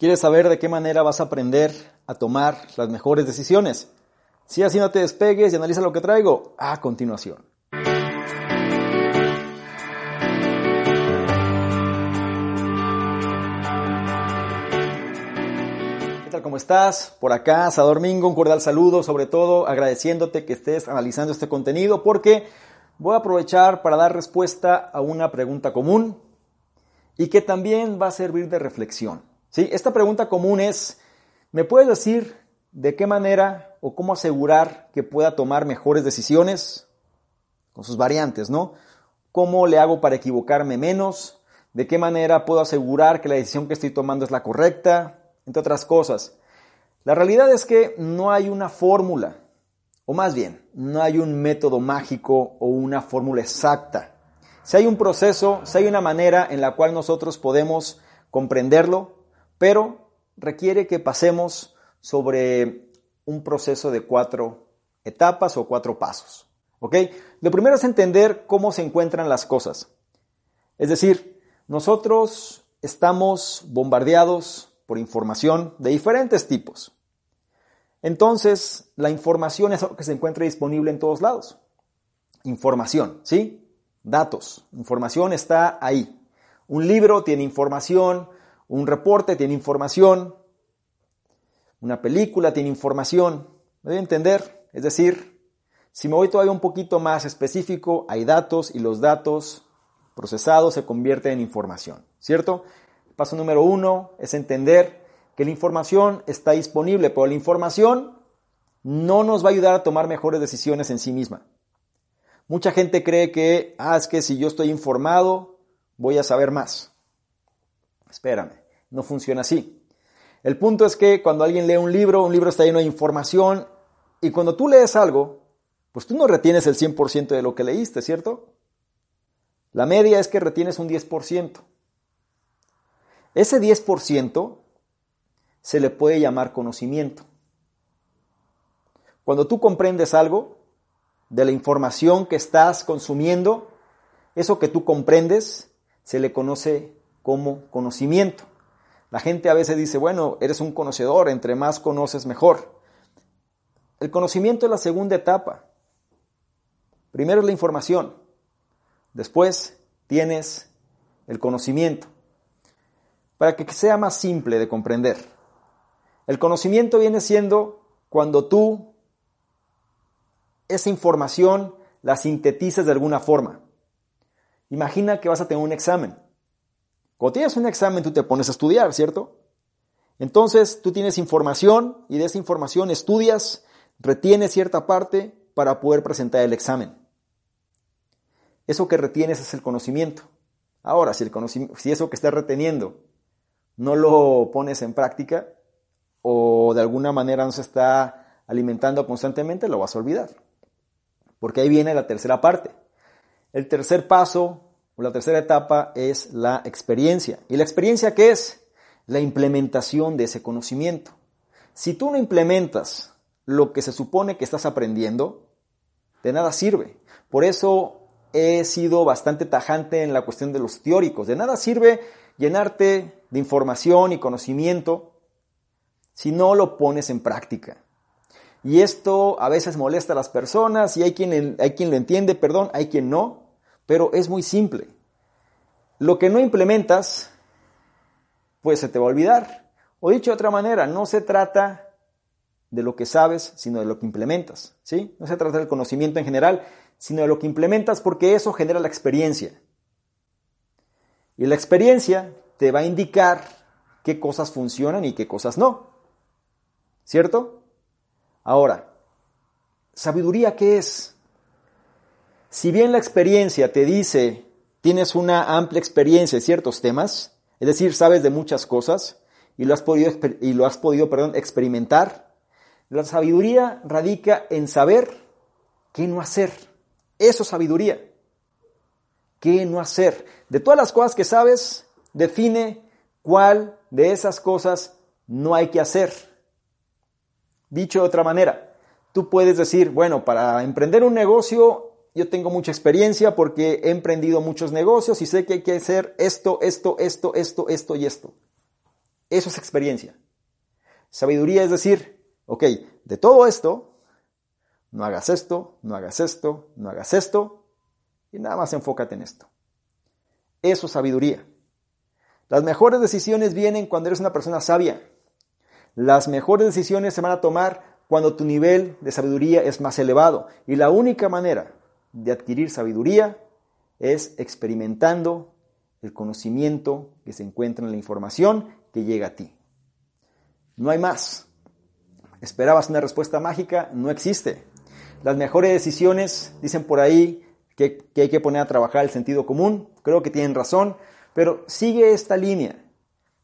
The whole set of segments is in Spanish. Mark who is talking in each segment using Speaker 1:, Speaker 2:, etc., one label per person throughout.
Speaker 1: ¿Quieres saber de qué manera vas a aprender a tomar las mejores decisiones? Si así no te despegues y analiza lo que traigo a continuación. ¿Cómo estás? Por acá, Sadormingo, un cordial saludo, sobre todo agradeciéndote que estés analizando este contenido porque voy a aprovechar para dar respuesta a una pregunta común y que también va a servir de reflexión. ¿Sí? Esta pregunta común es, ¿me puedes decir de qué manera o cómo asegurar que pueda tomar mejores decisiones? Con sus variantes, ¿no? ¿Cómo le hago para equivocarme menos? ¿De qué manera puedo asegurar que la decisión que estoy tomando es la correcta? Entre otras cosas. La realidad es que no hay una fórmula, o más bien, no hay un método mágico o una fórmula exacta. Si hay un proceso, si hay una manera en la cual nosotros podemos comprenderlo, pero requiere que pasemos sobre un proceso de cuatro etapas o cuatro pasos. ¿Ok? Lo primero es entender cómo se encuentran las cosas. Es decir, nosotros estamos bombardeados por información de diferentes tipos. Entonces, la información es algo que se encuentra disponible en todos lados. Información, ¿sí? Datos. Información está ahí. Un libro tiene información, un reporte tiene información, una película tiene información. ¿Me debe entender? Es decir, si me voy todavía un poquito más específico, hay datos y los datos procesados se convierten en información, ¿cierto? Paso número uno es entender que la información está disponible, pero la información no nos va a ayudar a tomar mejores decisiones en sí misma. Mucha gente cree que, ah, es que si yo estoy informado, voy a saber más. Espérame, no funciona así. El punto es que cuando alguien lee un libro, un libro está lleno de información y cuando tú lees algo, pues tú no retienes el 100% de lo que leíste, ¿cierto? La media es que retienes un 10%. Ese 10% se le puede llamar conocimiento. Cuando tú comprendes algo de la información que estás consumiendo, eso que tú comprendes se le conoce como conocimiento. La gente a veces dice, bueno, eres un conocedor, entre más conoces mejor. El conocimiento es la segunda etapa. Primero es la información, después tienes el conocimiento. Para que sea más simple de comprender. El conocimiento viene siendo cuando tú esa información la sintetizas de alguna forma. Imagina que vas a tener un examen cuando tienes un examen, tú te pones a estudiar, ¿cierto? Entonces, tú tienes información y de esa información estudias, retienes cierta parte para poder presentar el examen. Eso que retienes es el conocimiento. Ahora, si, el si eso que estás reteniendo no lo pones en práctica o de alguna manera no se está alimentando constantemente, lo vas a olvidar. Porque ahí viene la tercera parte. El tercer paso la tercera etapa es la experiencia. ¿Y la experiencia qué es? La implementación de ese conocimiento. Si tú no implementas lo que se supone que estás aprendiendo, de nada sirve. Por eso he sido bastante tajante en la cuestión de los teóricos. De nada sirve llenarte de información y conocimiento si no lo pones en práctica. Y esto a veces molesta a las personas y hay quien, hay quien lo entiende, perdón, hay quien no pero es muy simple. Lo que no implementas, pues se te va a olvidar. O dicho de otra manera, no se trata de lo que sabes, sino de lo que implementas. ¿sí? No se trata del conocimiento en general, sino de lo que implementas porque eso genera la experiencia. Y la experiencia te va a indicar qué cosas funcionan y qué cosas no. ¿Cierto? Ahora, ¿sabiduría qué es? Si bien la experiencia te dice, tienes una amplia experiencia en ciertos temas, es decir, sabes de muchas cosas, y lo has podido, y lo has podido perdón, experimentar. La sabiduría radica en saber qué no hacer. Eso es sabiduría. ¿Qué no hacer? De todas las cosas que sabes, define cuál de esas cosas no hay que hacer. Dicho de otra manera, tú puedes decir, bueno, para emprender un negocio yo tengo mucha experiencia porque he emprendido muchos negocios y sé que hay que hacer esto, esto, esto, esto, esto y esto. Eso es experiencia. Sabiduría es decir, ok, de todo esto, no hagas esto, no hagas esto, no hagas esto, y nada más enfócate en esto. Eso es sabiduría. Las mejores decisiones vienen cuando eres una persona sabia. Las mejores decisiones se van a tomar cuando tu nivel de sabiduría es más elevado. Y la única manera de adquirir sabiduría es experimentando el conocimiento que se encuentra en la información que llega a ti. No hay más. ¿Esperabas una respuesta mágica? No existe. Las mejores decisiones, dicen por ahí, que, hay que poner a trabajar el sentido común. Creo que tienen razón, pero sigue esta línea.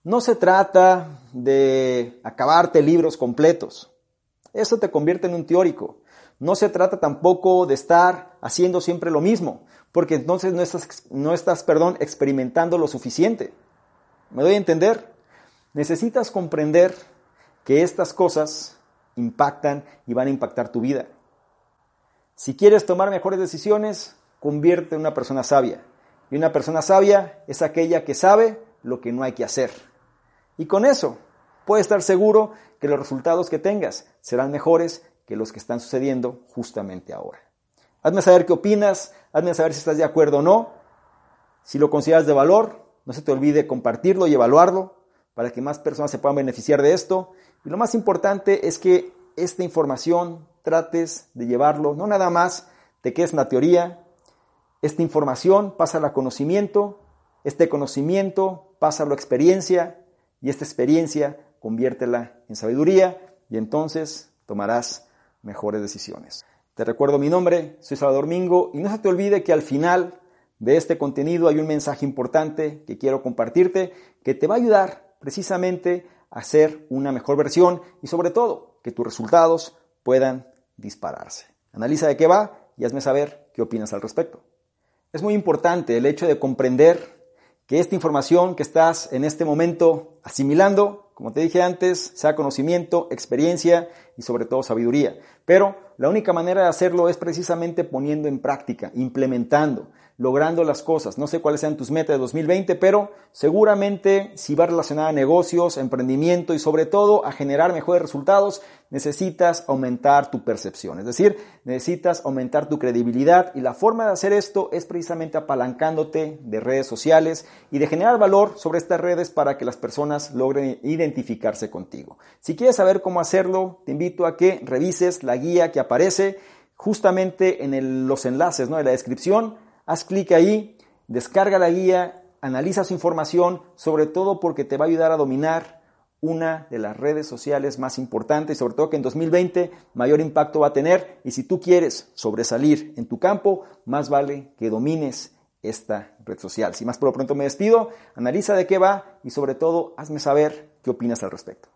Speaker 1: No se trata de acabarte libros completos. Eso te convierte en un teórico. No se trata tampoco de estar haciendo siempre lo mismo, porque entonces no estás, no estás perdón, experimentando lo suficiente. ¿Me doy a entender? Necesitas comprender que estas cosas impactan y van a impactar tu vida. Si quieres tomar mejores decisiones, convierte en una persona sabia. Y una persona sabia es aquella que sabe lo que no hay que hacer. Y con eso, puedes estar seguro que los resultados que tengas serán mejores que los que están sucediendo justamente ahora. Hazme saber qué opinas, hazme saber si estás de acuerdo o no. Si lo consideras de valor, no se te olvide compartirlo y evaluarlo para que más personas se puedan beneficiar de esto. Y lo más importante es que esta información trates de llevarlo, no nada más te quedes en la teoría, esta información pasa a conocimiento, este conocimiento pasa a experiencia y esta experiencia conviértela en sabiduría y entonces tomarás mejores decisiones. Te recuerdo mi nombre, soy Salvador Mingo y no se te olvide que al final de este contenido hay un mensaje importante que quiero compartirte que te va a ayudar precisamente a hacer una mejor versión y sobre todo que tus resultados puedan dispararse. Analiza de qué va y hazme saber qué opinas al respecto. Es muy importante el hecho de comprender que esta información que estás en este momento asimilando como te dije antes, sea conocimiento, experiencia y sobre todo sabiduría. Pero la única manera de hacerlo es precisamente poniendo en práctica, implementando, logrando las cosas. No sé cuáles sean tus metas de 2020, pero seguramente si va relacionada a negocios, emprendimiento y sobre todo a generar mejores resultados, necesitas aumentar tu percepción. Es decir, necesitas aumentar tu credibilidad y la forma de hacer esto es precisamente apalancándote de redes sociales y de generar valor sobre estas redes para que las personas logren identificarse contigo. Si quieres saber cómo hacerlo, te invito a que revises la guía que aparece justamente en los enlaces ¿no? de la descripción haz clic ahí, descarga la guía, analiza su información, sobre todo porque te va a ayudar a dominar una de las redes sociales más importantes y sobre todo que en 2020 mayor impacto va a tener y si tú quieres sobresalir en tu campo, más vale que domines esta red social. Si más por lo pronto me despido, analiza de qué va y sobre todo hazme saber qué opinas al respecto.